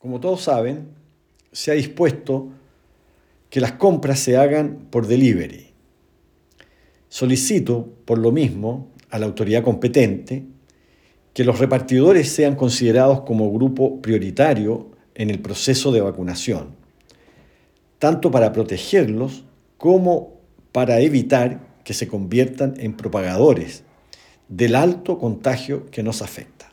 como todos saben, se ha dispuesto que las compras se hagan por delivery. Solicito, por lo mismo, a la autoridad competente que los repartidores sean considerados como grupo prioritario en el proceso de vacunación, tanto para protegerlos como para evitar que se conviertan en propagadores del alto contagio que nos afecta.